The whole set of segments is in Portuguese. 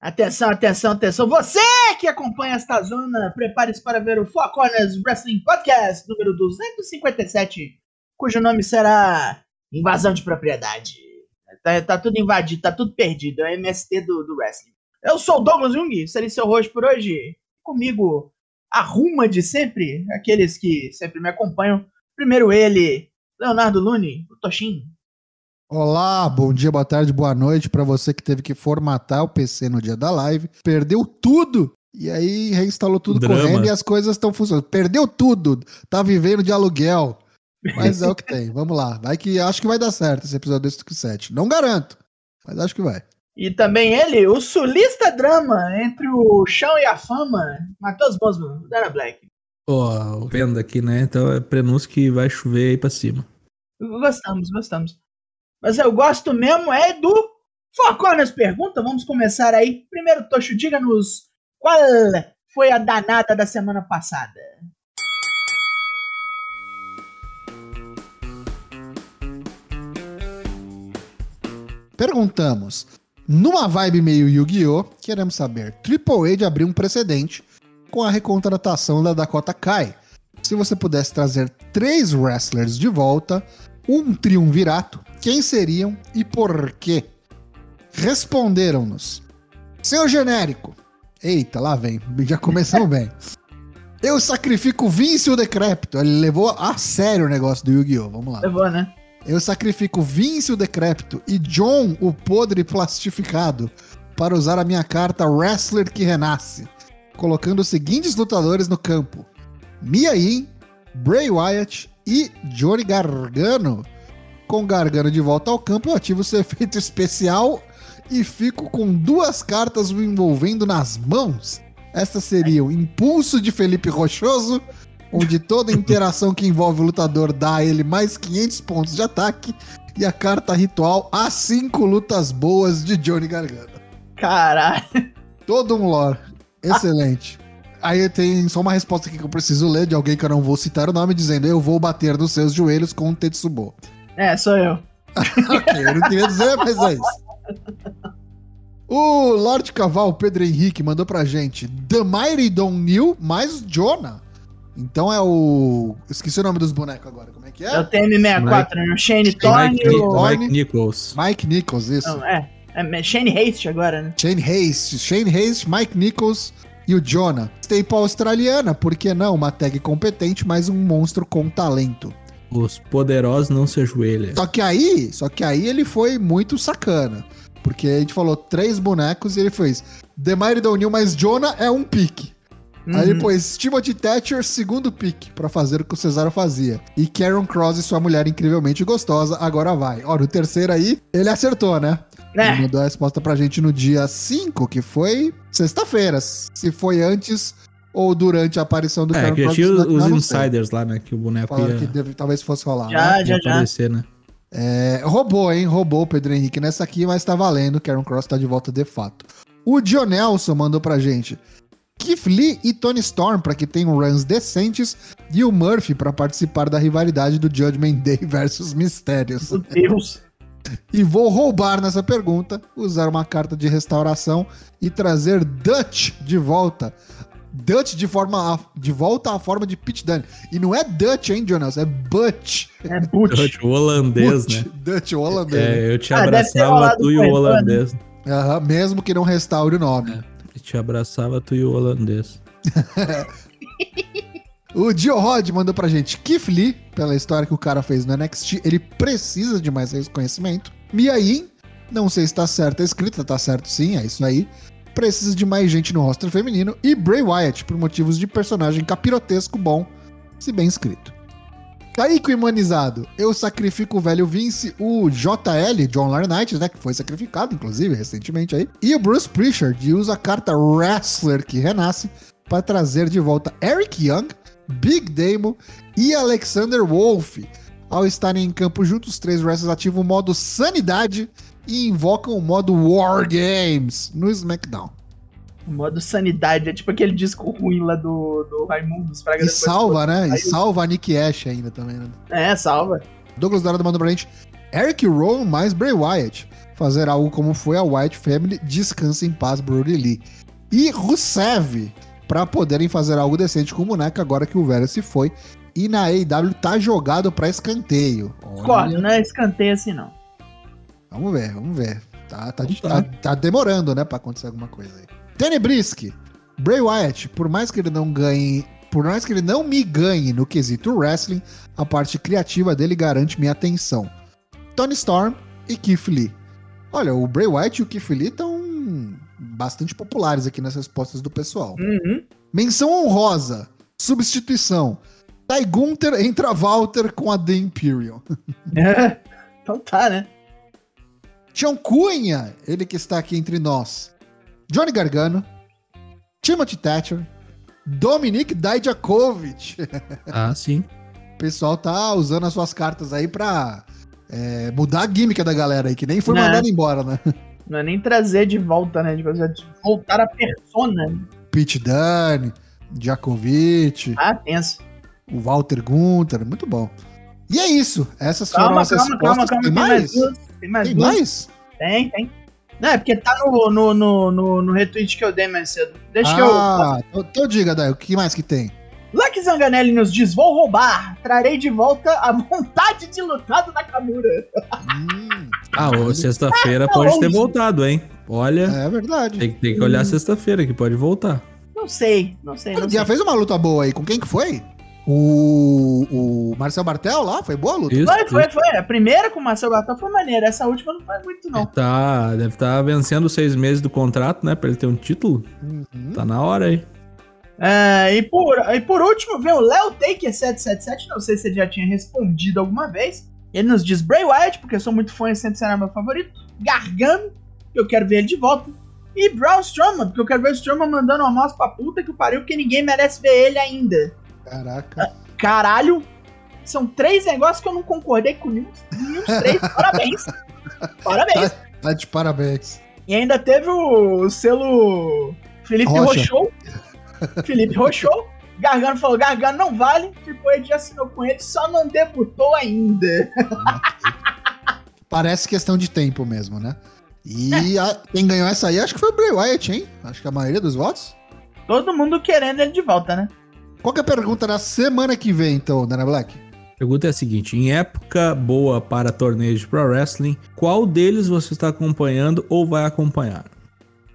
Atenção, atenção, atenção. Você que acompanha esta zona, prepare-se para ver o Four Corners Wrestling Podcast número 257, cujo nome será Invasão de Propriedade. Tá, tá tudo invadido, tá tudo perdido. É o MST do, do Wrestling. Eu sou o Douglas Jung, serei seu host por hoje. Comigo, a ruma de sempre, aqueles que sempre me acompanham. Primeiro ele, Leonardo Lune, o Toshin. Olá, bom dia, boa tarde, boa noite para você que teve que formatar o PC no dia da live, perdeu tudo e aí reinstalou tudo Drama. correndo e as coisas estão funcionando. Perdeu tudo, tá vivendo de aluguel. Mas é o que tem. Vamos lá. Vai que acho que vai dar certo esse episódio desse Tuque 7. Não garanto, mas acho que vai. E também ele, o sulista drama entre o chão e a fama, Matheus Bosman, Dana Black. Ó, vendo aqui, né? Então é prenúncio que vai chover aí pra cima. Gostamos, gostamos. Mas eu gosto mesmo é do Foco nas perguntas. Vamos começar aí. Primeiro, Tocho, diga-nos qual foi a danada da semana passada. Perguntamos. Numa vibe meio Yu-Gi-Oh!, queremos saber: Triple H abriu um precedente com a recontratação da Dakota Kai. Se você pudesse trazer três wrestlers de volta, um triunvirato, quem seriam e por quê? Responderam-nos. Seu genérico. Eita, lá vem. Já começamos bem. Eu sacrifico Vince o Decrépito. Ele levou a sério o negócio do Yu-Gi-Oh! Vamos lá. Levou, né? Eu sacrifico Vince o Decrépito e John o Podre Plastificado para usar a minha carta Wrestler que Renasce, colocando os seguintes lutadores no campo: Mia Yim, Bray Wyatt e Johnny Gargano. Com Gargano de volta ao campo, eu ativo seu efeito especial e fico com duas cartas o envolvendo nas mãos. Estas seriam Impulso de Felipe Rochoso, onde toda interação que envolve o lutador dá a ele mais 500 pontos de ataque, e a carta ritual As 5 Lutas Boas de Johnny Gargano. Caralho. Todo um lore. Excelente. Aí tem só uma resposta aqui que eu preciso ler de alguém que eu não vou citar o nome, dizendo: Eu vou bater nos seus joelhos com um Tetsubo. É, sou eu. ok, eu não queria dizer, mas é isso. O Lorde Caval, Pedro Henrique, mandou pra gente The Mighty Don New mais Jonah. Então é o. Esqueci o nome dos bonecos agora. Como é que É o é? TM64, né? O Shane Thorne Mike, e o... Mike Nichols. Mike Nichols, isso. Não, é. É Shane Haste agora, né? Shane Haste, Shane Haste, Mike Nichols e o Jonah. Staple australiana, por que não? Uma tag competente, mas um monstro com talento. Os poderosos não se ajoelham. Só que aí, só que aí ele foi muito sacana. Porque a gente falou três bonecos e ele fez The Mighty Don't New, mas Jonah é um pique. Aí Uhum. ele pôs Timothy Thatcher, segundo pique, pra fazer o que o Cesaro fazia. E Karen Cross e sua mulher incrivelmente gostosa, agora vai. Ó, no terceiro aí, ele acertou, né? Ele É. mandou a resposta pra gente no dia 5, que foi sexta-feira. Se foi antes ou durante a aparição do É, Karen que já Cross. tinha os insiders lá, né? Que o boneco Falaram ia, que deve- talvez fosse rolar. né? Já, ia já, já. aparecer, né? É, roubou, hein? Roubou o Pedro Henrique nessa aqui, mas tá valendo. Karen Cross tá de volta de fato. O Dionelson mandou pra gente Keith Lee e Tony Storm pra que tenham runs decentes e o Murphy pra participar da rivalidade do Judgment Day versus Mistérios. Meu Deus. E vou roubar nessa pergunta, usar uma carta de restauração e trazer Dutch de volta. Dutch de forma de volta à forma de Pit Dunne. E não é Dutch, hein, Jonas? É Butch. É Butch. O holandês, Butch. né? Dutch, o holandês. É, eu te Ah, abraçava tu e o holandês. Aham, mesmo que não restaure o nome. Eu te abraçava tu e o holandês. O Dio Rod mandou pra gente Keith Lee, pela história que o cara fez no NXT, ele precisa de mais reconhecimento. Mia Yim, não sei se tá certo a escrita, tá certo sim, é isso aí. Precisa de mais gente no roster feminino. E Bray Wyatt, por motivos de personagem capirotesco bom, se bem escrito. Kaique Imanizado, eu sacrifico o velho Vince, o JL, John Laurinaitis, né, que foi sacrificado, inclusive, recentemente aí, e o Bruce Prichard, e usa a carta Wrestler que renasce para trazer de volta Eric Young, Big Damo e Alexander Wolf. Ao estarem em campo juntos, os três wrestlers ativam o modo Sanidade e invocam o modo War Games no SmackDown. O modo sanidade. É tipo aquele disco ruim lá do, do Raimundo. E salva, né? E salva a Nick Ash ainda também, né? É, salva. Douglas Dourado mandou pra gente Eric Rowan mais Bray Wyatt. fazer algo como foi a White Family, descansa em paz, Brody Lee. E Rusev, para poderem fazer algo decente com o boneco agora que o velho se foi. E na AEW tá jogado para escanteio. Olha, não é escanteio assim não. Vamos ver, vamos ver. Tá, tá, tá, tá demorando, né, pra acontecer alguma coisa aí. Tenebrisk, Bray Wyatt, por mais que ele não ganhe, por mais que ele não me ganhe no quesito wrestling, a parte criativa dele garante minha atenção. Tony Storm e Keith Lee. Olha, o Bray Wyatt e o Keith Lee estão bastante populares aqui nas respostas do pessoal. Uhum. Menção honrosa, substituição. Ty Gunther entra Walter com a The Imperium. É, então tá, né? Tião Cunha, ele que está aqui entre nós. Johnny Gargano, Timothy Thatcher, Dominic Dijakovic. Ah, sim. O pessoal tá usando as suas cartas aí pra é, mudar a gimmick da galera aí, que nem foi Né. mandado embora, né? Não é nem trazer de volta, né? Tipo, de voltar a persona. Pete Dunne, Djakovic, Ah, tenso. o Walter Gunther, muito bom. E é isso. Essas foram Calma, as calma, respostas. calma, calma. Tem Tem mais mais? duas. Tem mais Tem duas. mais? Tem, tem. Não, é porque tá no, no, no, no, no retweet que eu dei mais cedo. Deixa que eu. ah, então, então diga, Daí, o que mais que tem? Lucky Zanganelli nos diz: Vou roubar. Trarei de volta a vontade de lutar do Nakamura. Hum, Ah, ô, sexta-feira tá pode ter voltado, hein? Olha, é verdade. tem, tem que olhar sexta-feira que pode voltar. Não sei, não sei, não Ele sei. já fez uma luta boa aí. Com quem que foi? O, o Marcel Bartel lá? Foi boa a luta? Isso, Foi, foi, isso. foi. A primeira com o Marcel Bartel foi maneira. Essa última não foi muito, não. Ele tá, deve estar vencendo os seis meses do contrato, né? Pra ele ter um título. Uhum. Tá na hora aí. É, e, por, e por último, vem o Léo Taker777. Não sei se ele já tinha respondido alguma vez. Ele nos diz Bray Wyatt, porque eu sou muito fã e sempre será meu favorito. Gargano, que eu quero ver ele de volta. E Braun Strowman, porque eu quero ver o Strowman mandando uma moça pra puta que o pariu, porque ninguém merece ver ele ainda. Caraca. Caralho, são três negócios que eu não concordei com nenhum, nenhum dos três. Parabéns. Parabéns. Tá de parabéns. E ainda teve o, o selo Felipe Rocha. Rochou. Felipe Rochou. Gargano falou: Gargano não vale. Triple H já assinou com ele, só não debutou ainda. Parece questão de tempo mesmo, né? E a- quem ganhou essa aí, acho que foi o Bray Wyatt, hein? Acho que a maioria dos votos. Todo mundo querendo ele de volta, né? Qual é a pergunta da semana que vem, então, Dana Black? A pergunta é a seguinte: em época boa para torneios de Pro Wrestling, qual deles você está acompanhando ou vai acompanhar?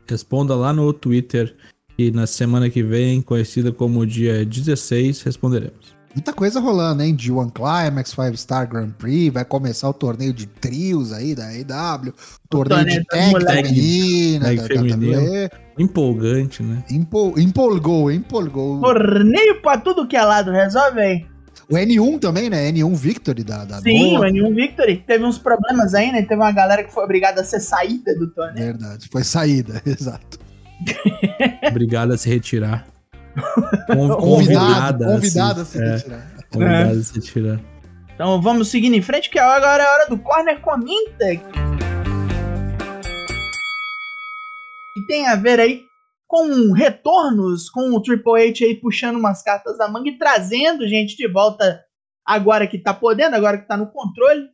Responda lá no Twitter e na semana que vem, conhecida como dia 16, responderemos. Muita coisa rolando, hein? G1 Climax, Five Star Grand Prix, vai começar o torneio de trios aí da AEW, torneio torneio de tag feminina, Tag da feminino. WWE. Empolgante, né? Empol- empolgou, empolgou. Torneio pra tudo que é lado, resolve aí. O N1 também, né? N1 Victory da, da Sim, o Noah. N1 Victory. Teve uns problemas aí, né? Teve uma galera que foi obrigada a ser saída do torneio. Verdade, foi saída, exato. Obrigado a se retirar. Con- Convidado, a se- convidado a se é, retirar. convidado a se retirar. Então vamos seguindo em frente, que agora é a hora do Corner Comenta. Que tem a ver aí com retornos, com o Triple H aí puxando umas cartas da manga e trazendo gente de volta agora que tá podendo, agora que tá no controle.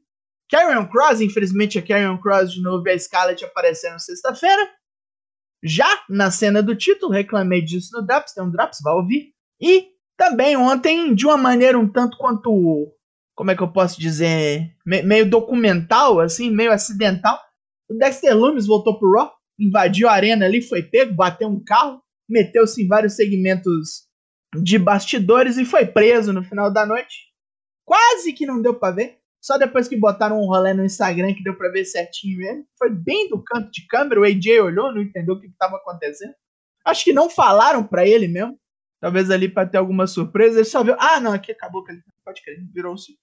Karrion Cross, infelizmente a Karrion Cross de novo e a Scarlett apareceram sexta-feira. Já na cena do título, reclamei disso no Drops, tem um Drops, vai ouvir. E também ontem, de uma maneira um tanto quanto como é que eu posso dizer, me- meio documental, assim, meio acidental. O Dexter Lumis voltou pro Raw, invadiu a arena ali, foi pego, bateu um carro, meteu-se em vários segmentos de bastidores e foi preso no final da noite. Quase que não deu pra ver, só depois que botaram um rolê no Instagram que deu pra ver certinho mesmo. Foi bem do canto de câmera, o AJ olhou, não entendeu o que estava acontecendo. Acho que não falaram pra ele mesmo. Talvez ali pra ter alguma surpresa, ele só viu, ah, não, aqui acabou, que ele pode crer, virou-se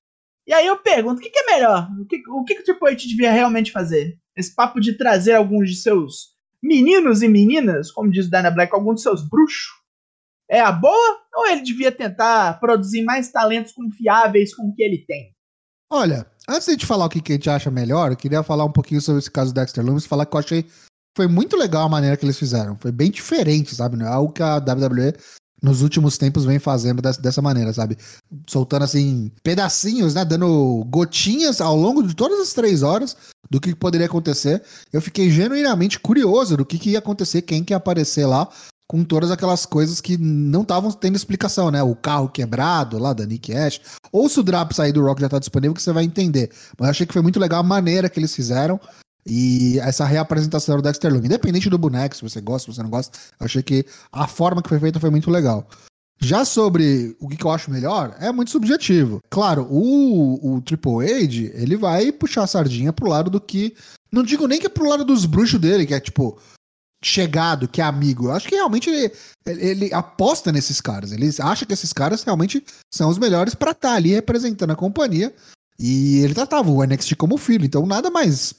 e aí eu pergunto, o que, que é melhor? O que, o que, que o Triple H devia realmente fazer? Esse papo de trazer alguns de seus meninos e meninas, como diz o Dana Black, alguns de seus bruxos, é a boa? Ou ele devia tentar produzir mais talentos confiáveis com o que ele tem? Olha, antes de falar o que, que a gente acha melhor, eu queria falar um pouquinho sobre esse caso do Dexter Lumis, falar que eu achei foi muito legal a maneira que eles fizeram. Foi bem diferente, sabe? Não é algo que a WWE nos últimos tempos vem fazendo dessa maneira, sabe? soltando assim pedacinhos, né? Dando gotinhas ao longo de todas as três horas do que poderia acontecer. Eu fiquei genuinamente curioso do que, que ia acontecer, quem que ia aparecer lá com todas aquelas coisas que não estavam tendo explicação, né? O carro quebrado lá da Nick Ash. Ou se o Drap sair do Rock já tá disponível, que você vai entender. Mas eu achei que foi muito legal a maneira que eles fizeram. E essa reapresentação do Dexter Lume. Independente do boneco, se você gosta, se você não gosta, eu achei que a forma que foi feita foi muito legal. Já sobre o que eu acho melhor, é muito subjetivo. Claro, o, o Triple H, ele vai puxar a sardinha pro lado do que. Não digo nem que é pro lado dos bruxos dele, que é tipo, chegado, que é amigo. Eu acho que realmente ele, ele aposta nesses caras. Ele acha que esses caras realmente são os melhores para estar tá ali representando a companhia. E ele tratava o NXT como filho. Então nada mais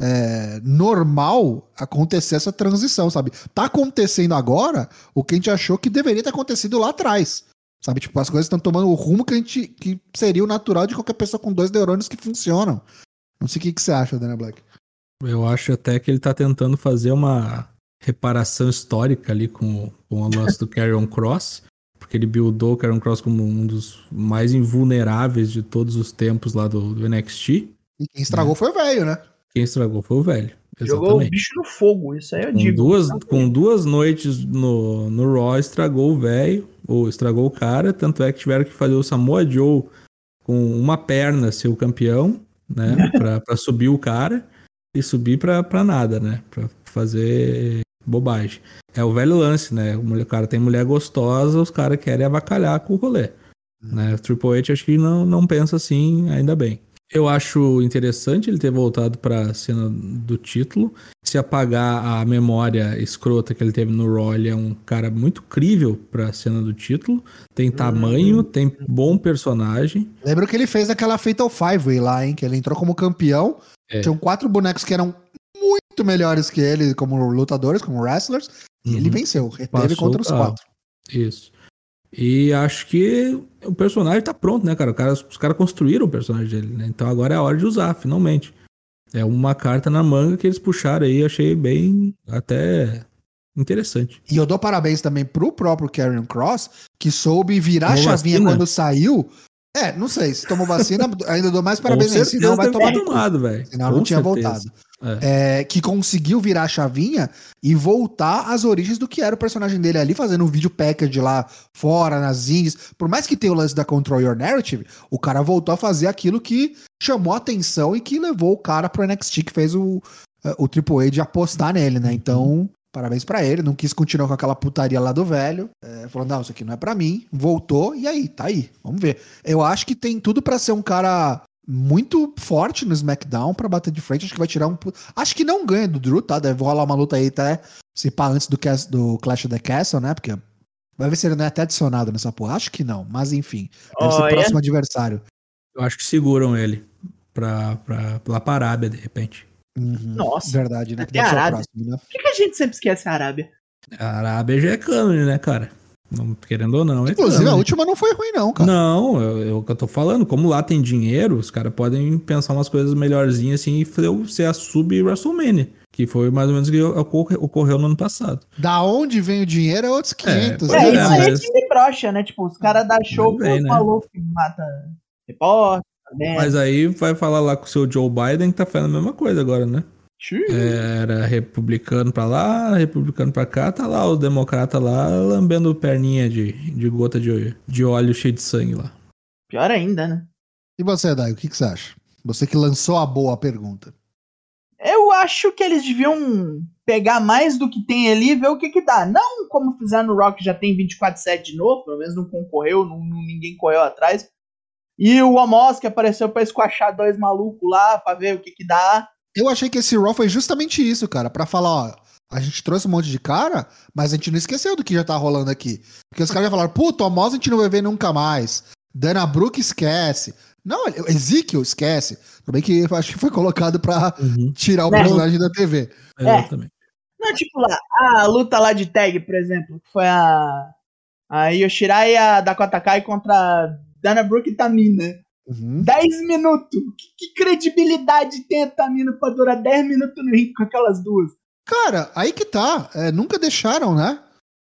é, normal acontecer essa transição, sabe? Tá acontecendo agora o que a gente achou que deveria ter acontecido lá atrás. Sabe, tipo, as coisas estão tomando o rumo que a gente que seria o natural de qualquer pessoa com dois neurônios que funcionam. Não sei o que, que você acha, Daniel Black. Eu acho até que ele tá tentando fazer uma reparação histórica ali com, com o lance do Carrion Cross, porque ele buildou o Carrion Cross como um dos mais invulneráveis de todos os tempos lá do, do NXT. E quem estragou né? foi o velho, né? Quem estragou foi o velho. Exatamente. Jogou o bicho no fogo, isso aí eu com digo. Duas, com duas noites no, no Raw, estragou o velho, ou estragou o cara, tanto é que tiveram que fazer o Samoa Joe com uma perna ser o campeão, né, pra, pra subir o cara, e subir pra, pra nada, né, pra fazer bobagem. É o velho lance, né? O cara tem mulher gostosa, os caras querem avacalhar com o rolê. Né? O Triple H acho que não, não pensa assim, ainda bem. Eu acho interessante ele ter voltado para a cena do título. Se apagar a memória escrota que ele teve no Raw, ele é um cara muito crível para a cena do título. Tem uhum. tamanho, uhum. tem bom personagem. Lembra que ele fez aquela Fatal Five Way lá, hein? Que ele entrou como campeão. É. Tinham quatro bonecos que eram muito melhores que ele como lutadores, como wrestlers, e ele uhum. venceu, reteve Passou, contra os quatro. Isso. E acho que o personagem tá pronto, né, cara? cara os caras construíram o personagem dele, né? Então agora é a hora de usar, finalmente. É uma carta na manga que eles puxaram aí, achei bem até interessante. E eu dou parabéns também pro próprio Karen Cross, que soube virar a chavinha vacina? quando saiu. É, não sei, se tomou vacina, ainda dou mais parabéns aí, senão vai tomar tomado, velho. Senão Com não tinha certeza. voltado. É. É, que conseguiu virar a chavinha e voltar às origens do que era o personagem dele ali, fazendo um vídeo package lá fora, nas indies. Por mais que tenha o lance da Control Your Narrative, o cara voltou a fazer aquilo que chamou a atenção e que levou o cara pro NXT, que fez o, o Triple H de apostar nele, né? Então, parabéns para ele. Não quis continuar com aquela putaria lá do velho. É, falou, não, isso aqui não é para mim. Voltou e aí, tá aí. Vamos ver. Eu acho que tem tudo para ser um cara muito forte no SmackDown para bater de frente. Acho que vai tirar um. Acho que não ganha do Drew, tá? Deve rolar uma luta aí até se pá antes do, cast, do Clash of the Castle, né? Porque vai ver se ele não é até adicionado nessa porra. Acho que não, mas enfim. Deve oh, ser o próximo adversário. Eu acho que seguram ele pra, pra, pra Arábia, de repente. Uhum, Nossa. Verdade, né? Que deve Arábia. Próximo, né? Por que, que a gente sempre esquece a Arábia? A Arábia já é cânone, né, cara? Não, querendo ou não. É Inclusive, a última não foi ruim, não, cara. Não, é o que eu tô falando. Como lá tem dinheiro, os caras podem pensar umas coisas melhorzinhas assim e fazer ser a sub WrestleMania. Que foi mais ou menos o que ocorreu no ano passado. Da onde vem o dinheiro é outros 500. É, é, é isso aí mas... que me brocha, né? Tipo, os caras da show bem, né? falou que mata repórter. Né? Mas aí vai falar lá com o seu Joe Biden que tá fazendo a mesma coisa agora, né? Era republicano pra lá, republicano pra cá, tá lá o democrata lá lambendo perninha de, de gota de, de óleo cheio de sangue lá. Pior ainda, né? E você, Dai, o que, que você acha? Você que lançou a boa pergunta. Eu acho que eles deviam pegar mais do que tem ali e ver o que que dá. Não como fizeram no Rock, já tem 24-7 de novo, pelo menos não concorreu, não, ninguém correu atrás. E o Amos que apareceu pra esquachar dois malucos lá, pra ver o que que dá. Eu achei que esse Raw foi justamente isso, cara, para falar, ó, a gente trouxe um monte de cara, mas a gente não esqueceu do que já tá rolando aqui. Porque os caras já falaram, puto, Amos a gente não vai ver nunca mais. Dana Brooke esquece. Não, Ezekiel esquece. Também que eu acho que foi colocado pra uhum. tirar o é. personagem da TV. É. Exatamente. Não, tipo lá, a luta lá de tag, por exemplo, que foi a, a Yoshirai e a Dakota Kai contra Dana Brooke e Tamina. Uhum. 10 minutos. Que, que, credibilidade tem a Tamina pra durar 10 minutos no ringue com aquelas duas? Cara, aí que tá. É, nunca deixaram, né?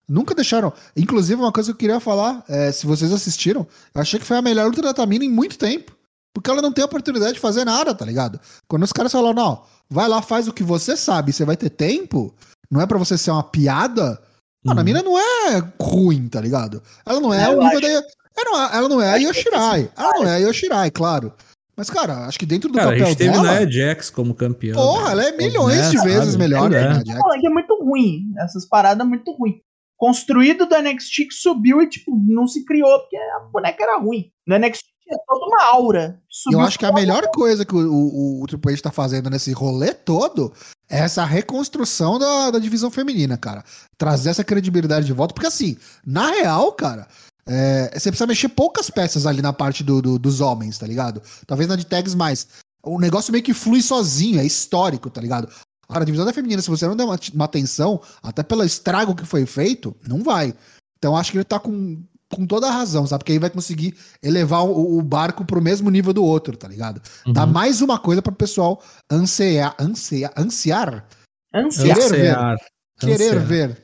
Nunca deixaram. Inclusive, uma coisa que eu queria falar, é, se vocês assistiram, eu achei que foi a melhor luta da Tamina em muito tempo. Porque ela não tem oportunidade de fazer nada, tá ligado? Quando os caras falam, não, vai lá, faz o que você sabe, você vai ter tempo, não é para você ser uma piada. Mano, a Uhum. mina não é ruim, tá ligado? Ela não é Eu o nível acho- da. Ela não é, ela não é a que Yoshirai. Ela não é a Yoshirai, claro. Mas, cara, acho que dentro do Cara, a papel gente teve dela. Nia Jax como campeã. Porra, né? ela é milhões Né, de vezes sabe? melhor que É. a Nia Tô Jax. que é muito ruim. Essas paradas muito ruim. Construído do NXT que subiu e, tipo, não se criou porque a boneca era ruim. No NXT tinha toda uma aura. Eu acho que a melhor coisa que o, o, o Triple H tá fazendo nesse rolê todo é essa reconstrução da, da divisão feminina, cara. Trazer essa credibilidade de volta. Porque, assim, na real, cara, é, você precisa mexer poucas peças ali na parte do, do- dos homens, tá ligado? Talvez na de tags mais. O negócio meio que flui sozinho, é histórico, tá ligado? Cara, a divisão da feminina, se você não der uma, uma atenção, até pelo estrago que foi feito, não vai. Então acho que ele tá com, com toda a razão, sabe? Porque aí vai conseguir elevar o, o barco pro mesmo nível do outro, tá ligado? Uhum. Dá mais uma coisa pro pessoal ansiar, ansiar, ansiar Ansiar. Querer ver. Ansiar. querer Ansiar. ver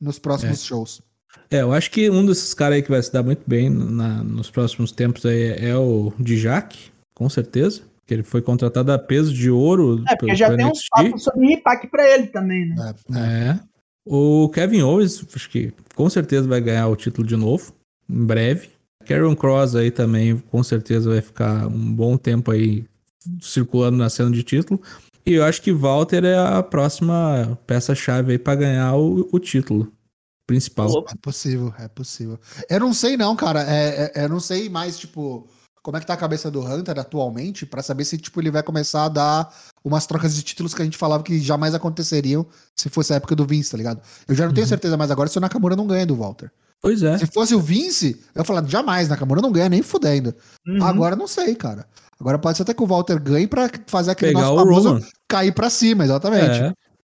nos próximos shows. É, eu acho que um desses caras aí que vai se dar muito bem na- nos próximos tempos aí é o Dijak, com certeza. Que ele foi contratado a peso de ouro. É, porque já pelo tem uns NXT. papos sobre Impact pra ele também, né? É, é. É. O Kevin Owens, acho que com certeza vai ganhar o título de novo, em breve. Karen Cross aí também, com certeza vai ficar um bom tempo aí circulando na cena de título. E eu acho que Walter é a próxima peça-chave aí pra ganhar o, o título principal. É possível, é possível. Eu não sei não, cara. É, é- eu não sei mais, tipo, como é que tá a cabeça do Hunter atualmente pra saber se, tipo, ele vai começar a dar umas trocas de títulos que a gente falava que jamais aconteceriam se fosse a época do Vince, tá ligado? Eu já não tenho Uhum. certeza mais agora se o Nakamura não ganha do Walter. Pois é. Se fosse o Vince, eu falar, jamais, Nakamura não ganha nem fudendo. Uhum. Agora não sei, cara. Agora pode ser até que o Walter ganhe pra fazer aquele Pegar nosso famoso Roman. cair pra cima, exatamente. É.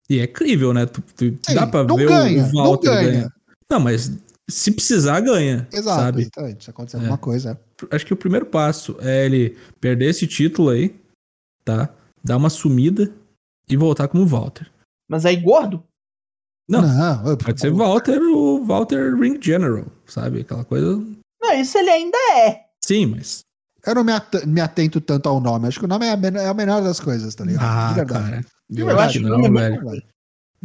E é crível, né? Tu, tu- Sim, dá pra não ver ganha, o não Walter ganha. ganhar. Não, mas se precisar, ganha. Exato, Sabe? exatamente. Se acontecer É. alguma coisa. é. Acho que o primeiro passo é ele perder esse título aí, tá? Dar uma sumida e voltar como Walter. Mas aí, gordo? Não, eu- Pode ser Walter, o Walter Ring General, sabe? Aquela coisa. Não, isso ele ainda é. Sim, mas. Eu não me, at- me atento tanto ao nome. Acho que o nome é a, men- é a menor das coisas, tá ligado? Ah, De verdade. cara. De Eu acho que o não, nome é velho.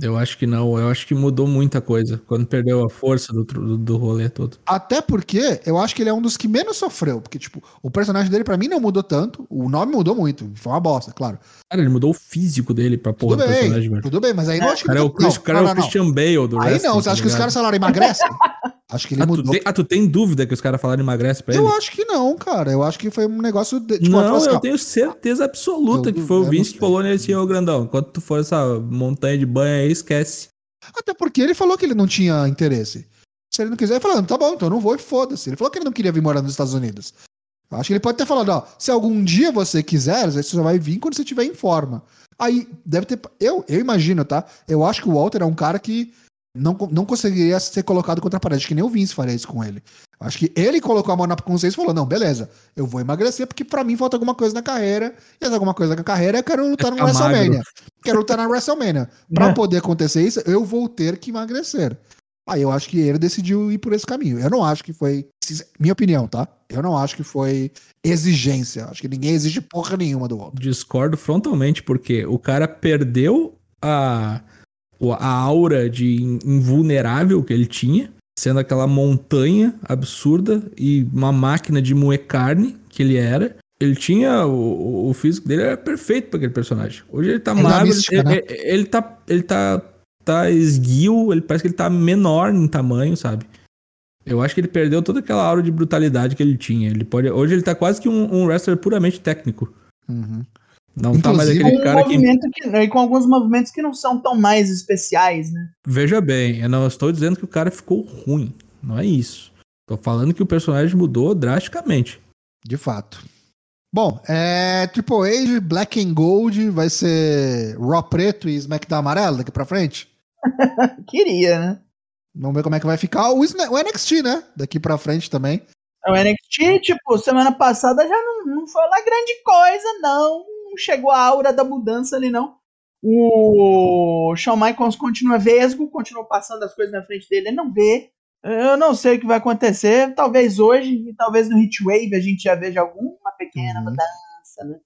Eu acho que não. Eu acho que mudou muita coisa quando perdeu a força do, do, do rolê todo. Até porque eu acho que ele é um dos que menos sofreu. Porque, tipo, o personagem dele pra mim não mudou tanto. O nome mudou muito. Foi uma bosta, claro. Cara, ele mudou o físico dele pra porra Tudo do personagem, bem, velho. tudo bem, mas aí não É, acho O que cara é o, Chris- o cara é não, o não, não. Christian Bale do Aí wrestling, não, você tá acha que os caras falaram emagrecem? acho que ele Ah, tu mudou. tem, ah, tu tem dúvida que os caras falaram emagrece pra ele? Eu acho que não, cara. Eu acho que foi um negócio. De, tipo, não, assim, eu ó, tenho certeza absoluta Eu- que foi eu o Vince que falou nesse ô grandão. Quando tu for essa montanha de banho aí, esquece. Até porque ele falou que ele não tinha interesse. Se ele não quiser, ele falou, tá bom, então eu não vou e foda-se. Ele falou que ele não queria vir morar nos Estados Unidos. Eu acho que ele pode ter falado, ó, se algum dia você quiser, você só vai vir quando você estiver em forma. Aí, deve ter... Eu, eu imagino, tá? Eu acho que o Walter é um cara que não, não conseguiria ser colocado contra a parede, que nem o Vince faria isso com ele. Acho que ele colocou a mão na consciência e falou, não, beleza, eu vou emagrecer porque pra mim falta alguma coisa na carreira, e essa alguma coisa na carreira eu quero lutar no ficar WrestleMania. magro. Quero lutar na WrestleMania. Pra É. poder acontecer isso, eu vou ter que emagrecer. Aí eu acho que ele decidiu ir por esse caminho. Eu não acho que foi. Minha opinião, tá? Eu não acho que foi exigência. Acho que ninguém exige porra nenhuma do Walter. Discordo frontalmente, porque o cara perdeu a, a aura de in- invulnerável que ele tinha, sendo aquela montanha absurda e uma máquina de moer carne que ele era. Ele tinha. O, o físico dele era perfeito para aquele personagem. Hoje ele tá dá magro, mística, ele, né? ele- ele tá. Ele tá. tá esguio, ele parece que ele tá menor em tamanho, sabe? Eu acho que ele perdeu toda aquela aura de brutalidade que ele tinha. Ele pode, hoje ele tá quase que um, um wrestler puramente técnico. Uhum. Não tá mais Inclusive, Com aquele um cara que. movimento que... E com alguns movimentos que não são tão mais especiais, né? Veja bem, eu não estou dizendo que o cara ficou ruim. Não é isso. Tô falando que o personagem mudou drasticamente. De fato. Bom, é. Triple H, Black and Gold vai ser Raw preto e SmackDown amarelo daqui pra frente? Queria, né? Vamos ver como é que vai ficar. O, o NXT, né? Daqui pra frente também. O NXT, tipo, semana passada já não, não foi lá grande coisa, não. Não chegou a aura da mudança ali, não. O Shawn Michaels continua vesgo, continua passando as coisas na frente dele, ele não vê. Eu não sei o que vai acontecer. Talvez hoje e talvez no Heatwave a gente já veja alguma pequena Uhum. mudança, né?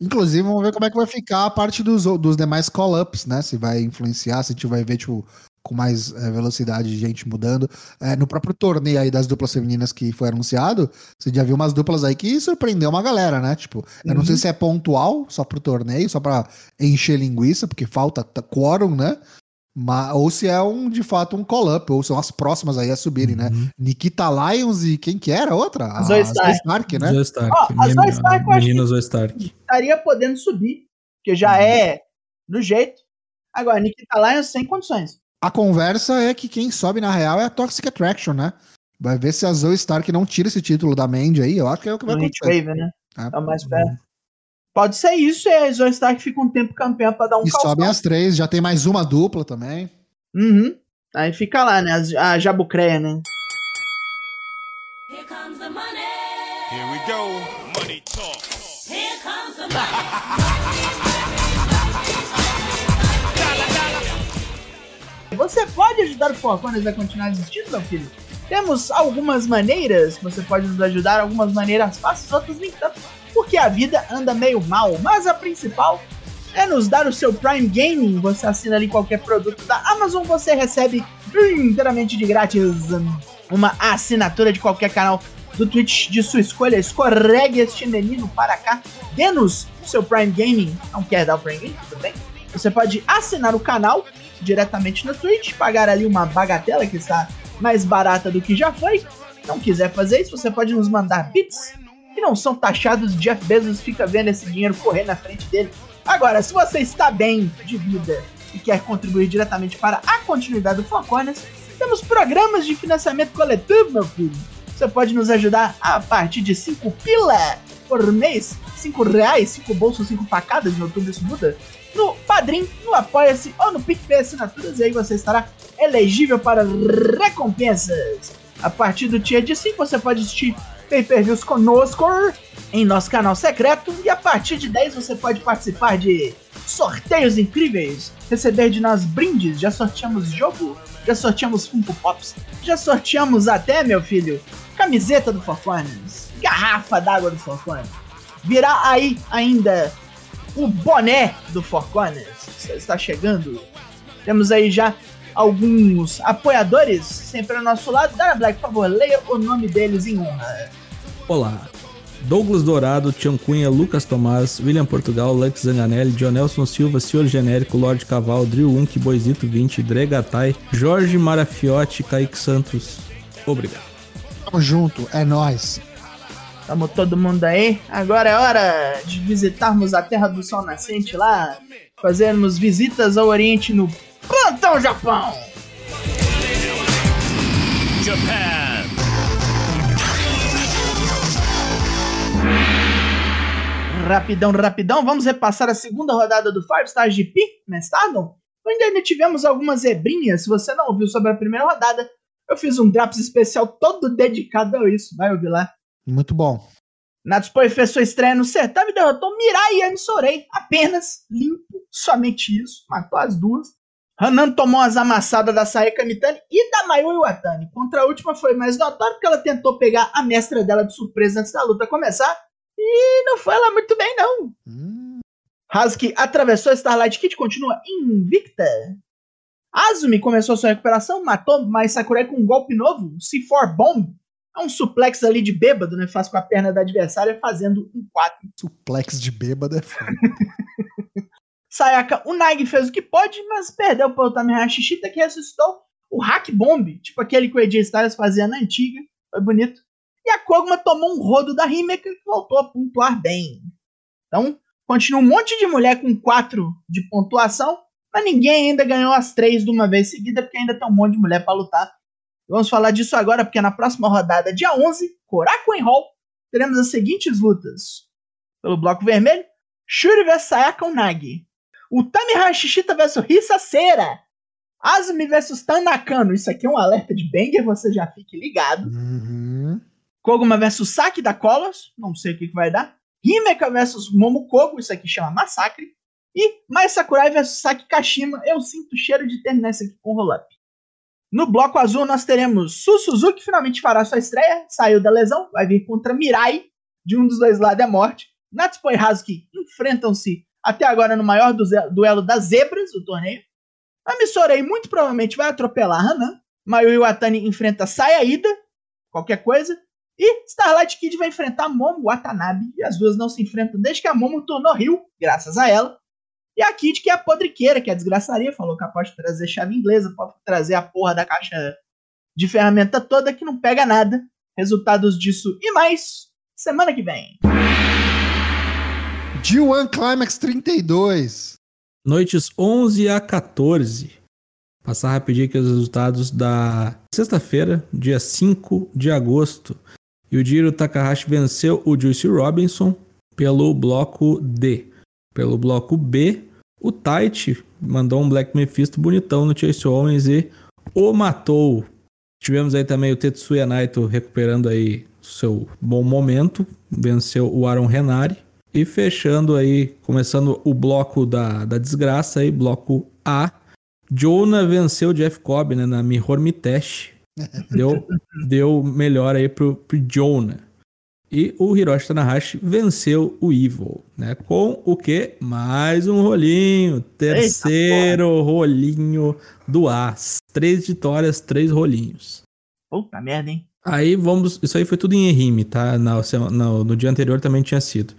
Inclusive, vamos ver como é que vai ficar a parte dos, dos demais call-ups, né? Se vai influenciar, se a gente vai ver, tipo, com mais eh, velocidade de gente mudando. Eh, no próprio torneio aí das duplas femininas que foi anunciado, você já viu umas duplas aí que surpreendeu uma galera, né? Tipo, eu não sei Uhum. se é pontual, só pro torneio, só pra encher linguiça, porque falta quórum, né? Mas, ou se é um, de fato, um call-up, ou são as próximas aí a subirem, né? Uhum. Nikita Lyons e quem que era a outra? A Zoe Stark. Stark, né? Zoe Stark. Ó, a Zoe Stark, eu acho menina que- Zoe Stark. Estaria podendo subir, que já é do jeito. Agora, Nikita Lyons sem condições. A conversa é que quem sobe na real é a Toxic Attraction, né? Vai ver se a Zoe Stark não tira esse título da Mandy aí. Eu acho que é o que vai acontecer. Heatwave, né? É. É o mais perto. Pode ser isso e a Zoe Stark fica um tempo campeã pra dar um E calção. sobem as três, já tem mais uma dupla também. Uhum. Aí fica lá, né? A Jabucreia, né? Here comes the money. Here we go. Você pode ajudar o Focones a continuar existindo, meu filho? Temos algumas maneiras que você pode nos ajudar, algumas maneiras fáceis, outras nem tanto, porque a vida anda meio mal, mas a principal é nos dar o seu Prime Gaming. Você assina ali qualquer produto da Amazon, você recebe inteiramente de grátis uma assinatura de qualquer canal do Twitch de sua escolha. Escorregue este menino para cá, dê-nos o seu Prime Gaming. Não quer dar o Prime Gaming? Tudo bem? Você pode assinar o canal diretamente no Twitch, pagar ali uma bagatela que está mais barata do que já foi. Não quiser fazer isso, você pode nos mandar bits que não são taxados. Jeff Bezos fica vendo esse dinheiro correr na frente dele. Agora, se você está bem de vida e quer contribuir diretamente para a continuidade do Foconas, temos programas de financiamento coletivo, meu filho. Você pode nos ajudar a partir de 5 pila por mês, 5 reais, 5 bolsos, 5 facadas, no YouTube isso muda no Padrim, no Apoia-se ou no PicPay Assinaturas, e aí você estará elegível para recompensas. A partir do tier de 5 você pode assistir pay-per-views conosco em nosso canal secreto, e a partir de 10 você pode participar de sorteios incríveis, receber de nós brindes, já sorteamos jogo, já sorteamos Funko Pops, já sorteamos até, meu filho, camiseta do Forcones, garrafa d'água do Forcones. Virá aí ainda o boné do Four Corners está chegando. Temos aí já alguns apoiadores sempre ao nosso lado. Dara Black, por favor, leia o nome deles em honra. Olá. Douglas Dourado, Tião Cunha, Lucas Tomás, William Portugal, Lex Zanganelli, Jonelson Silva, Senhor Genérico, Lorde Caval, Drill Unk, Boisito 20, Dregatai, Jorge Marafiotti, Kaique Santos. Obrigado. Tamo junto, é nóis. Tamo todo mundo aí. Agora é hora de visitarmos a Terra do Sol Nascente lá, fazermos visitas ao Oriente no Plantão Japão. Japan. Rapidão, rapidão, vamos repassar a segunda rodada do Five Stars GP na Stardom? Onde ainda tivemos algumas zebrinhas. Se você não ouviu sobre a primeira rodada, eu fiz um Drops especial todo dedicado a isso. Vai ouvir lá. Muito bom. Natsupoi fez sua estreia no certame e derrotou Mirai e Anne Sorei. Apenas, limpo, somente isso. Matou as duas. Hanan tomou as amassadas da Sayaka Mitani e da Mayu Iwatani. Contra a última foi mais notório porque ela tentou pegar a mestra dela de surpresa antes da luta começar. E não foi lá muito bem, não. Hum, atravessou a Starlight Kid e continua invicta. Azumi começou sua recuperação, matou mais Sakurai com um golpe novo, um C4 Bomb. É um suplex ali de bêbado, né? Faz com a perna da adversária fazendo um 4. suplex de bêbado é foda. Sayaka Unagi fez o que pôde, mas perdeu para o Tamihashi Shita que ressuscitou o Hack Bomb, tipo aquele que o AJ Styles fazia na antiga. Foi bonito. E a Koguma tomou um rodo da Himeka que voltou a pontuar bem. Então, continua um monte de mulher com 4 de pontuação, mas ninguém ainda ganhou as 3 de uma vez seguida, porque ainda tem um monte de mulher para lutar. Vamos falar disso agora, porque na próxima rodada, dia 11, Korakuen Hall, teremos as seguintes lutas. Pelo bloco vermelho, Shuri vs Sayaka Unagi. Utami Hashishita vs Risa Cera. Azumi vs Tanakano. Isso aqui é um alerta de banger, você já fique ligado. Uhum. Koguma vs Saki da Colors. Não sei o que, que vai dar. Himeka vs Momokogo. Isso aqui chama Massacre. E mais Sakurai versus Saki Kashima. Eu sinto o cheiro de terminar isso aqui com roll-up. No bloco azul nós teremos Su Suzuki, finalmente fará sua estreia. Saiu da lesão, vai vir contra Mirai. De um dos dois lados é morte. Natsuko e Hazuki enfrentam-se até agora no maior du- duelo das zebras do torneio. A Missorei muito provavelmente vai atropelar Hanan. Mayu Iwatani enfrenta Sayaida, qualquer coisa. E Starlight Kid vai enfrentar Momo Watanabe. E as duas não se enfrentam desde que a Momo tornou Rio, graças a ela. E a Kid, que é a podriqueira, que é a desgraçaria, falou que pode trazer chave inglesa, pode trazer a porra da caixa de ferramenta toda que não pega nada. Resultados disso e mais semana que vem. G1 Climax 32. Noites 11 a 14. Passar rapidinho aqui os resultados da sexta-feira, dia 5 de agosto. Yujiro Takahashi venceu o Juicy Robinson pelo bloco D. Pelo bloco B, o Taichi mandou um Black Mephisto bonitão no Chase Owens e o matou. Tivemos aí também o Tetsuya Naito recuperando aí seu bom momento, venceu o Aaron Renari. E fechando aí, começando o bloco da, da desgraça aí, bloco A. Jonah venceu o Jeff Cobb né, na Mihor Mitesh. Deu, deu melhor aí pro, pro Jonah. E o Hiroshi Tanahashi venceu o Evil, né? Com o que? Mais um rolinho. Terceiro rolinho do As. Três vitórias, três rolinhos. Puta merda, hein? Aí vamos. Isso aí foi tudo em Erime, tá? Na, no, no dia anterior também tinha sido.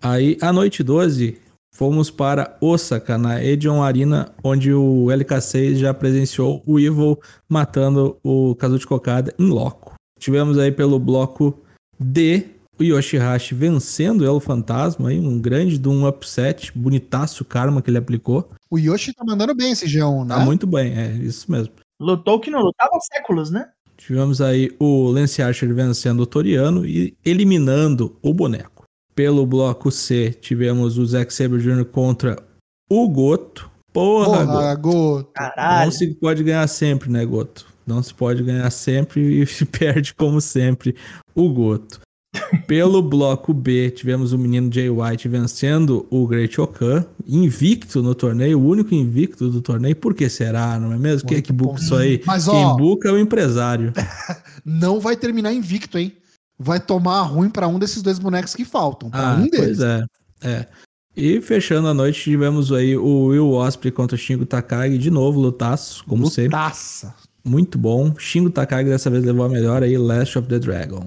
Aí, à noite 12, fomos para Osaka, na Edion Arena, onde o LK6 já presenciou o Evil matando o Kazuchi Kokada em loco. Tivemos aí pelo bloco D o Yoshihashi vencendo o Elo Fantasma, aí, um grande de um upset, bonitaço o karma que ele aplicou. O Yoshi tá mandando bem esse G1, né? Tá muito bem, é isso mesmo. Lutou que não lutava há séculos, né? Tivemos aí o Lance Archer vencendo o Toriano e eliminando o boneco. Pelo bloco C, tivemos o Zack Sabre Jr. contra o Goto. Porra, Porra, Goto. Goto. Caralho. Não se pode ganhar sempre, né, Goto? Não se pode ganhar sempre e se perde, como sempre, o Goto. Pelo bloco B, tivemos o menino Jay White vencendo o Great Okan, invicto no torneio, o único invicto do torneio. Por que será, não é mesmo? Quem é que buca isso aí? Mas, Quem ó- buca é o empresário. Não vai terminar invicto, hein? Vai tomar ruim pra um desses dois bonecos que faltam. Pra um deles. Pois é. é. E fechando a noite, tivemos aí o Will Osprey contra o Shingo Takagi, de novo, lutaço, como sempre. Lutaça. Muito bom. Shingo Takagi dessa vez levou a melhor aí, Last of the Dragon.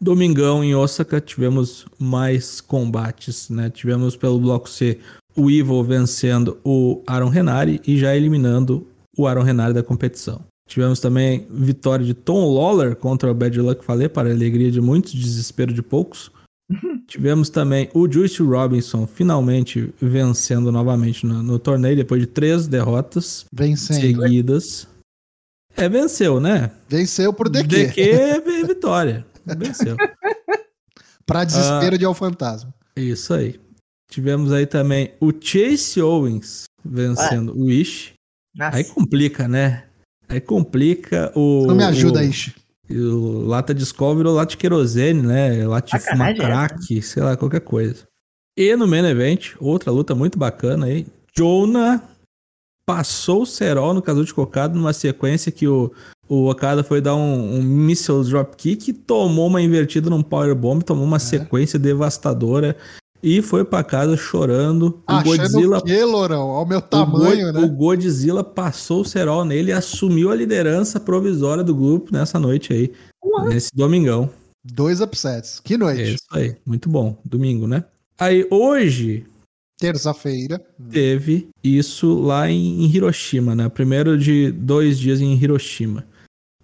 Domingão em Osaka, tivemos mais combates, né? Tivemos pelo bloco C o Evil vencendo o Aaron Renari e já eliminando o Aaron Renari da competição. Tivemos também vitória de Tom Lawler contra o Bad Luck Fale, para a alegria de muitos, desespero de poucos. Tivemos também o Juice Robinson finalmente vencendo novamente no, no torneio, depois de três derrotas Vencendo. seguidas. É, venceu, né? Venceu por DQ. DQ é vi- vitória. Venceu. Pra desespero Ah. de Alfantasma. Isso aí. Tivemos aí também o Chase Owens vencendo o Ish. Nossa. Aí complica, né? Aí complica o. Não me ajuda, o, Ishi. O lata de escola virou lata de querosene, né? Lata de fumar crack, sei lá, qualquer coisa. E no main event, outra luta muito bacana aí. Jonah passou o Serol no Kazuchi Kokado numa sequência que o, o Okada foi dar um, um missile dropkick, tomou uma invertida num powerbomb, tomou É. uma sequência devastadora e foi pra casa chorando. O Godzilla Achando que, Lourão? Olha o meu o, tamanho, Go- né? o Godzilla passou o Serol nele e assumiu a liderança provisória do grupo nessa noite aí. Nesse domingão. Dois upsets. Que É noite. isso aí. Muito bom. Domingo, né? Aí hoje Terça-feira. teve isso lá em, Hiroshima, né? Primeiro de dois dias em Hiroshima.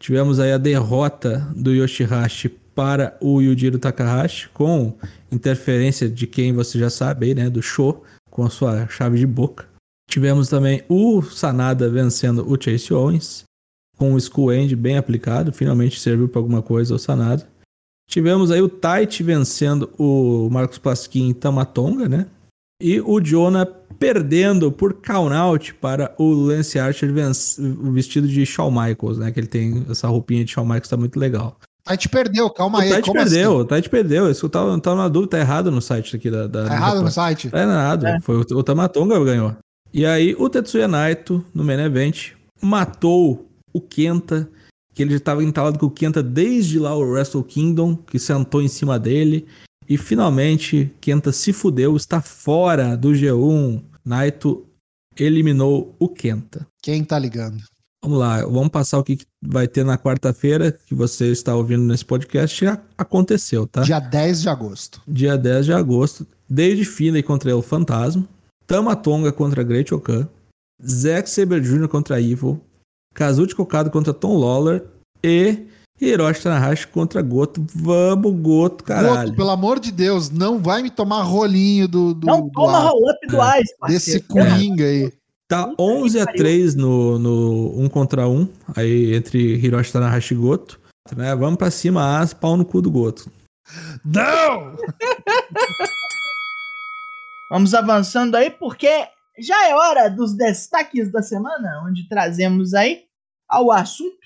Tivemos aí a derrota do Yoshihashi para o Yujiro Takahashi com interferência de quem você já sabe aí, né? Do Sho, com a sua chave de boca. Tivemos também o Sanada vencendo o Chase Owens com o Skull End bem aplicado. Finalmente serviu para alguma coisa o Sanada. Tivemos aí o Taichi vencendo o Marcos Pasquim em Tamatonga, né? E o Jonah perdendo por count-out para o Lance Archer o vestido de Shawn Michaels, né? Que ele tem essa roupinha de Shawn Michaels, tá muito legal. Tite perdeu, calma O aí. Tite como perdeu, assim? o Tite perdeu. Isso eu tava, eu tava na dúvida, tá errado no site aqui da. da Tá errado no site? Tá errado. É. Foi o, o Tamatonga que ganhou. E aí o Tetsuya Naito, no main event, matou o Kenta, que ele já estava entalado com o Kenta desde lá o Wrestle Kingdom, que sentou em cima dele. E finalmente, Kenta se fudeu, está fora do G1. Naito eliminou o Kenta. Quem tá ligando? Vamos lá, vamos passar o que vai ter na quarta-feira, que você está ouvindo nesse podcast, já aconteceu, tá? Dia 10 de agosto. dia 10 de agosto, David Finlay contra o Fantasma, Tamatonga contra Great Okan, Zack Saber Jr. contra Evil, Kazuchi Kokado contra Tom Lawler e Hiroshi Tanahashi contra Goto. Vamos, Goto, caralho. Goto, pelo amor de Deus, não vai me tomar rolinho do, do, Não do toma roll-up do É. Ice, desse parceiro. coringa aí. Tá Puta 11 a que 3 no, no 1 contra 1, aí entre Hiroshi Tanahashi e Goto. Né? Vamos pra cima, as pau no cu do Goto. Não! Vamos avançando aí, porque já é hora dos destaques da semana, onde trazemos aí ao assunto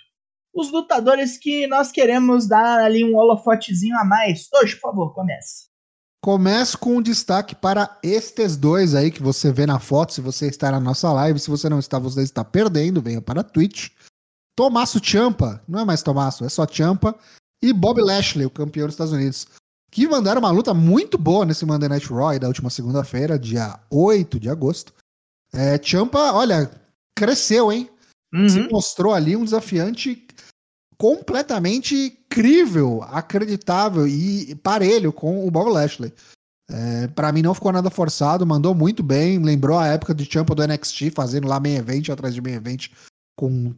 os lutadores que nós queremos dar ali um holofotezinho a mais. Tojo, por favor, comece. Começo com um destaque para estes dois aí que você vê na foto, se você está na nossa live. Se você não está, você está perdendo, venha para a Twitch. Tomasso Champa, não é mais Tomasso, é só Champa. E Bob Lashley, o campeão dos Estados Unidos. Que mandaram uma luta muito boa nesse Monday Night Raw da última segunda-feira, dia 8 de agosto. É, Champa, olha, cresceu, hein? se Uhum. mostrou ali um desafiante completamente crível, acreditável e parelho com o Bob Lashley. É, para mim não ficou nada forçado, mandou muito bem, lembrou a época de Champa do NXT, fazendo lá main event atrás de main event com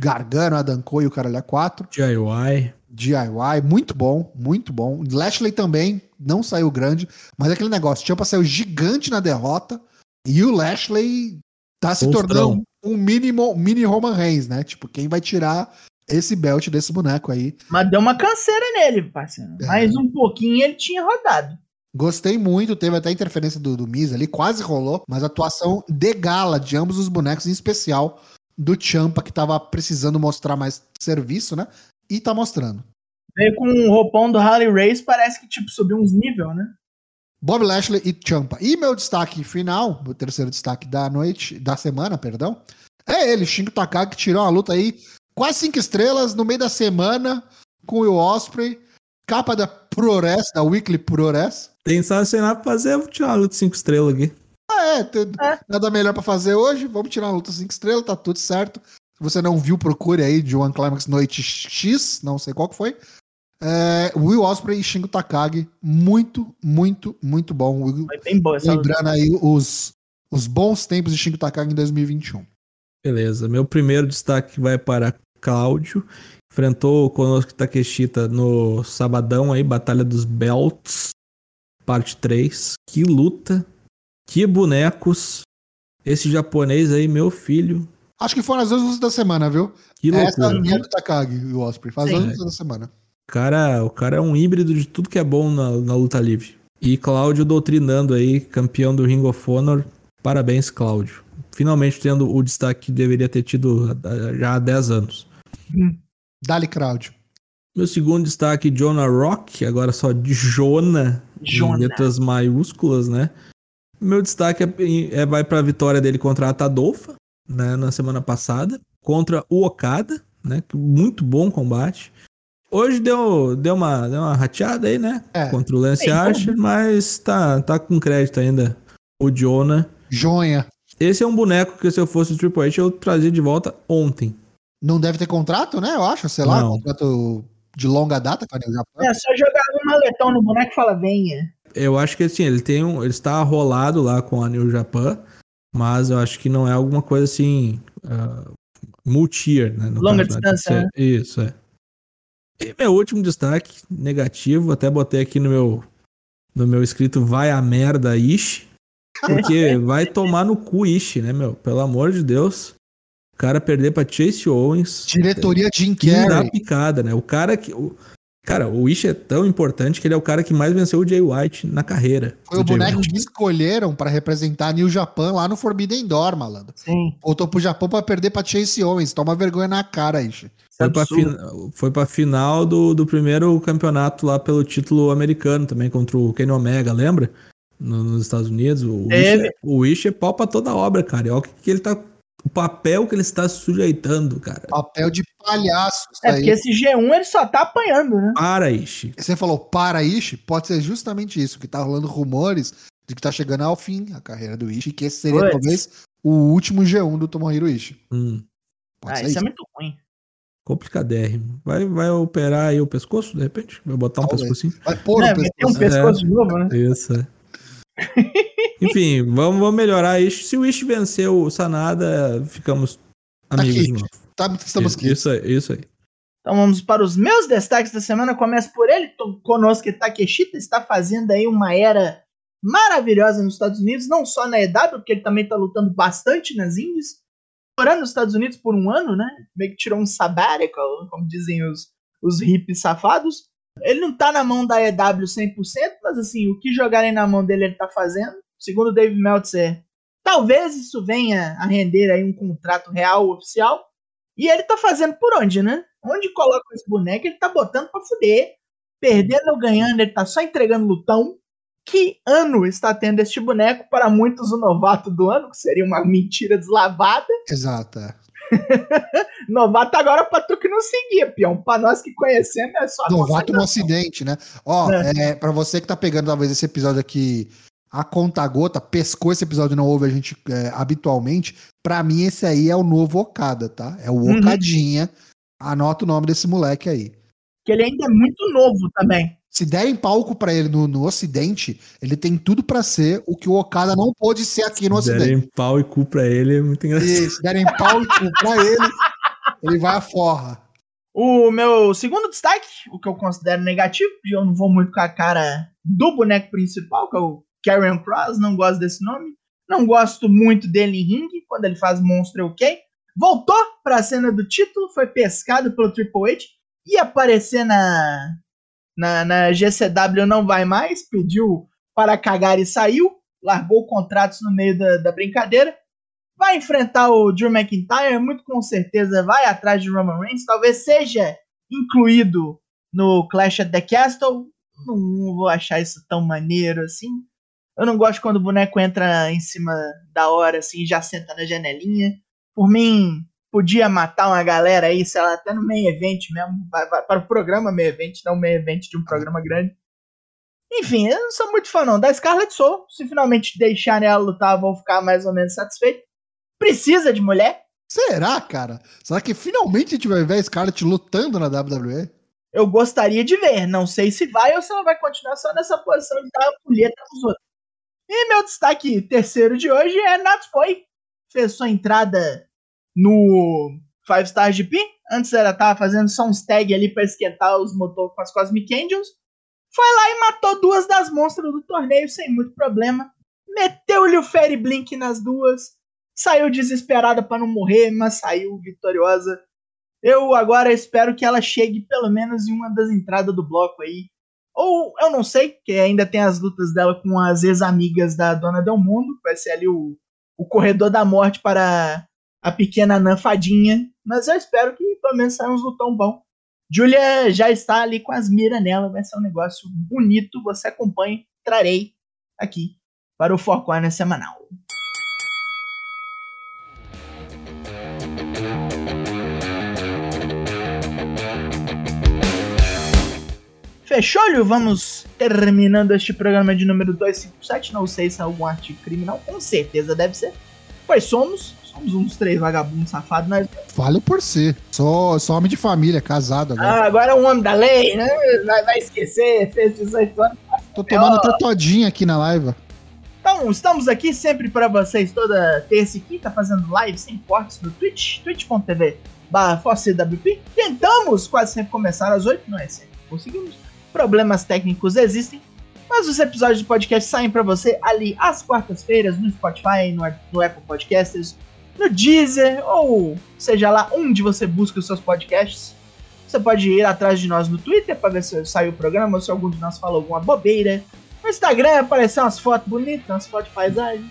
Gargano, Adam Cole e o Caralho a 4. DIY. DIY, muito bom, muito bom. Lashley também não saiu grande, mas é aquele negócio, Champa saiu gigante na derrota e o Lashley tá se Monstrão. tornando um mini, mini Roman Reigns, né? Tipo, quem vai tirar esse belt desse boneco aí? Mas deu uma canseira nele, parceiro. É. Mais um pouquinho ele tinha rodado. Gostei muito, teve até interferência do, do Miz ali, quase rolou, mas atuação de gala de ambos os bonecos, em especial do Champa, que tava precisando mostrar mais serviço, né? E tá mostrando. Veio com o roupão do Harley Race, parece que tipo subiu uns níveis, né? Bob Lashley e Champa. E meu destaque final, o terceiro destaque da noite, da semana, perdão, é ele, Shingo Takagi, que tirou uma luta aí, quase cinco estrelas, no meio da semana, com o Will Osprey, capa da ProRes, da Weekly ProRes. Tem só sem nada pra fazer, eu vou tirar uma luta 5 estrelas aqui. Ah, é, tem É. nada melhor pra fazer hoje, vamos tirar uma luta cinco estrelas, tá tudo certo. Se você não viu, procure aí de One Climax Noite X, não sei qual que foi. É, Will Osprey e Shingo Takagi, muito, muito, muito bom. Will- Foi bem boa essa luta. Lembrando aí os, os bons tempos de Shingo Takagi em 2021. Beleza, meu primeiro destaque vai para Cláudio. Enfrentou o Konosuke Takeshita no sabadão aí, Batalha dos Belts, parte 3. Que luta, que bonecos. Esse japonês aí, meu filho, Acho que foram as duas lutas da semana, viu? que Essa loucura. é do Takagi e o Osprey. Faz as duas lutas da semana. O cara, o cara é um híbrido de tudo que é bom na, na luta livre. E Cláudio doutrinando aí, campeão do Ring of Honor. Parabéns, Cláudio. Finalmente tendo o destaque que deveria ter tido já há 10 anos. Dali Claudio. Meu segundo destaque, Jonah Rock, agora só de Jonah, Jonah. em letras maiúsculas, né? Meu destaque é, é- vai para a vitória dele contra a Tadolfa, né, na semana passada, contra o Okada, né? Muito bom combate. Hoje deu, deu, uma, deu uma rateada aí, né? É. Contra o Lance Bem, Archer, mas tá, tá com crédito ainda. O Jonah. Jonha. Esse é um boneco que se eu fosse o Triple H eu trazia de volta ontem. Não deve ter contrato, né? Eu acho, sei lá, Não. contrato de longa data com a New Japan. É só jogar um maletão no boneco e fala, venha. Eu acho que assim, ele tem um. Ele está rolado lá com a New Japan, mas eu acho que não é alguma coisa assim. Uh, multi-year, né? no Longa caso, né? distância, que ser- Isso, é. E meu último destaque, negativo, até botei aqui no meu. No meu escrito vai a merda, Ishi. Porque vai tomar no cu Ishi, né, meu? Pelo amor de Deus. O cara perder pra Chase Owens. Diretoria Jim Que dá picada, né? O cara que. O, Cara, o Ishi é tão importante que ele é o cara que mais venceu o Jay White na carreira. Foi o boneco White. que escolheram pra representar a New Japan lá no Forbidden Door, malandro. Sim. Voltou pro Japão pra perder pra Chase Owens. Toma vergonha na cara, Ishi. Foi pra, foi pra final do, do primeiro campeonato lá pelo título americano também, contra o Kenny Omega, lembra? No- nos Estados Unidos. O Teve. Ishi, o Ishi é pau pra toda obra, cara. E olha o que, que ele tá. O papel que ele está sujeitando, cara. Papel de palhaço. Isso É aí. porque esse G1 ele só tá apanhando, né? Para, Ishi. Você falou para Ishi, pode ser justamente isso, que tá rolando rumores de que tá chegando ao fim a carreira do Ishi, que esse seria Puts. talvez o último G1 do Tomohiro Ishi. Hum, Pode Ah, ser isso isso. é muito ruim. complicadérrimo. Vai, vai operar aí o pescoço, de repente? Vai botar um Talvez. pescocinho? Vai pôr É, o meter um pescoço. pescoço de novo, né? Isso, é. Enfim, vamos, vamos melhorar isso. Se o Ishi vencer o Sanada, ficamos amigos aqui. de novo. Tá, estamos aqui. Isso aí, isso aí. Então vamos para os meus destaques da semana. Começo por ele, Tô- Konosuke Takeshita está fazendo aí uma era maravilhosa nos Estados Unidos, não só na EW, porque ele também está lutando bastante nas indies, morando nos Estados Unidos por um ano, né? Meio que tirou um sabbatical, como dizem os, os hippies safados. Ele não tá na mão da EW 100%, mas assim, o que jogarem na mão dele ele tá fazendo. Segundo o Dave Meltzer, talvez isso venha a render aí um contrato real oficial. E ele tá fazendo por onde, né? Onde coloca esse boneco, ele tá botando pra fuder. Perdendo ou ganhando, ele tá só entregando lutão. Que ano está tendo este boneco? Para muitos, o novato do ano, que seria uma mentira deslavada. Exato. É. Novato agora pra tu que não seguia, peão. Pra nós que conhecemos é só Novato no acidente, né? Ó, é. pra você que tá pegando talvez esse episódio aqui a conta gota, pescou esse episódio e não ouve a gente é, habitualmente, pra mim esse aí é o novo Okada, tá? É o Uhum. Okadinha. Anota o nome desse moleque aí. Que ele ainda é muito novo também. Se derem palco pra ele no, no Ocidente, ele tem tudo pra ser o que o Okada não pôde ser aqui no Ocidente. Derem pau e cu pra ele é muito engraçado. E se derem pau e cu pra ele, ele vai à forra. O meu segundo destaque, o que eu considero negativo, porque eu não vou muito com a cara do boneco principal, que é o Karrion Cross, não gosto desse nome. Não gosto muito dele em ringue, quando ele faz monstro ok. Voltou pra cena do título, foi pescado pelo Triple H, ia aparecer na, na, na GCW, não vai mais, pediu para cagar e saiu, largou contratos no meio da, da brincadeira. Vai enfrentar o Drew McIntyre, muito com certeza vai atrás de Roman Reigns, talvez seja incluído no Clash at the Castle. Não, vou achar isso tão maneiro assim. Eu não gosto quando o boneco entra em cima da hora assim, já senta na janelinha. Por mim, podia matar uma galera aí, sei lá, até no meio event mesmo, para o programa meio event, não meio event de um programa grande. Enfim, eu não sou muito fã não da Scarlett Soul. Se finalmente deixarem ela lutar, vou ficar mais ou menos satisfeito. Precisa de mulher? Será, cara? Será que finalmente a gente vai ver a Scarlett lutando na WWE? Eu gostaria de ver. Não sei se vai ou se ela vai continuar só nessa posição de dar a pulheta nos outros. E meu destaque terceiro de hoje é Natsupoi. Fez sua entrada no Five Star GP. Antes ela tava fazendo só uns tag ali pra esquentar os motores com as Cosmic Angels. Foi lá e matou duas das monstras do torneio sem muito problema. Meteu-lhe o Fairy Blink nas duas. Saiu desesperada pra não morrer, mas saiu vitoriosa. Eu agora espero que ela chegue pelo menos em uma das entradas do bloco aí. Ou eu não sei, que ainda tem as lutas dela com as ex-amigas da Dona Del Mundo. Vai ser ali o, o corredor da morte para a pequena Nanfadinha. Mas eu espero que pelo menos saia uns lutão bom. Julia já está ali com as miras nela. Vai ser um negócio bonito. Você acompanhe, trarei aqui para o Four Corner semanal. Fechou? Vamos terminando este programa de número 257. Não sei se é algum artigo criminal, com certeza deve ser. Pois somos, somos uns três vagabundos safados, mas Fale por si. Sou, sou homem de família, casado agora. ah, agora é um homem da lei, né? Vai, vai esquecer, fez 18 anos. Tô tomando até todinha aqui na live. Então, estamos aqui sempre para vocês toda terça e quinta fazendo live sem cortes no Twitch, twitch.tv barra. Tentamos quase sempre começar às 8, não é sempre conseguimos. Problemas técnicos existem, mas os episódios do podcast saem para você ali às quartas-feiras no Spotify, no, no Apple Podcasts, no Deezer, ou seja lá onde você busca os seus podcasts. Você pode ir atrás de nós no Twitter para ver se saiu o programa ou se algum de nós falou alguma bobeira. No Instagram aparecer umas fotos bonitas, umas fotos de paisagem.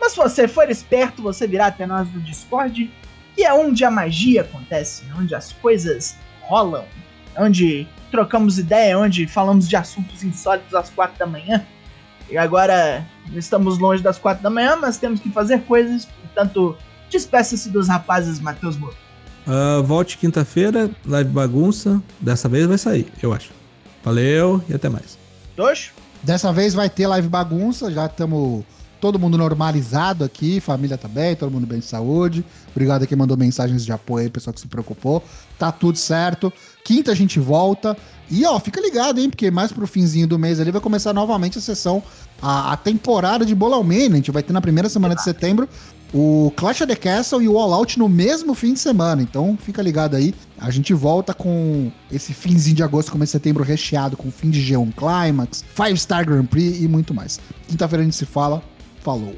Mas se você for esperto, você virá até nós no Discord, que é onde a magia acontece, onde as coisas rolam, onde trocamos ideia, onde falamos de assuntos insólitos às quatro da manhã. E agora estamos longe das quatro da manhã, mas temos que fazer coisas, portanto, despeça-se dos rapazes, Matheus Moro. Ah, volte quinta-feira, live bagunça. Dessa vez vai sair, eu acho. Valeu e até mais. Dois? Dessa vez vai ter live bagunça, já estamos todo mundo normalizado aqui, família tá bem, todo mundo bem de saúde. Obrigado a quem mandou mensagens de apoio aí, pessoal que se preocupou. Tá tudo certo. Quinta a gente volta. E ó, fica ligado, hein, porque mais pro finzinho do mês ali vai começar novamente a sessão, a, a temporada de Bolão Man. A gente vai ter na primeira semana de setembro o Clash of the Castle e o All Out no mesmo fim de semana. Então fica ligado aí. A gente volta com esse finzinho de agosto, começo de setembro recheado com fim de G1 Climax, Five Star Grand Prix e muito mais. Quinta-feira a gente se fala. Falou.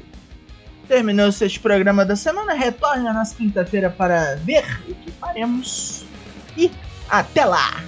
Terminou-se este programa da semana. Retorne na nossa quinta-feira para ver o que faremos. E até lá!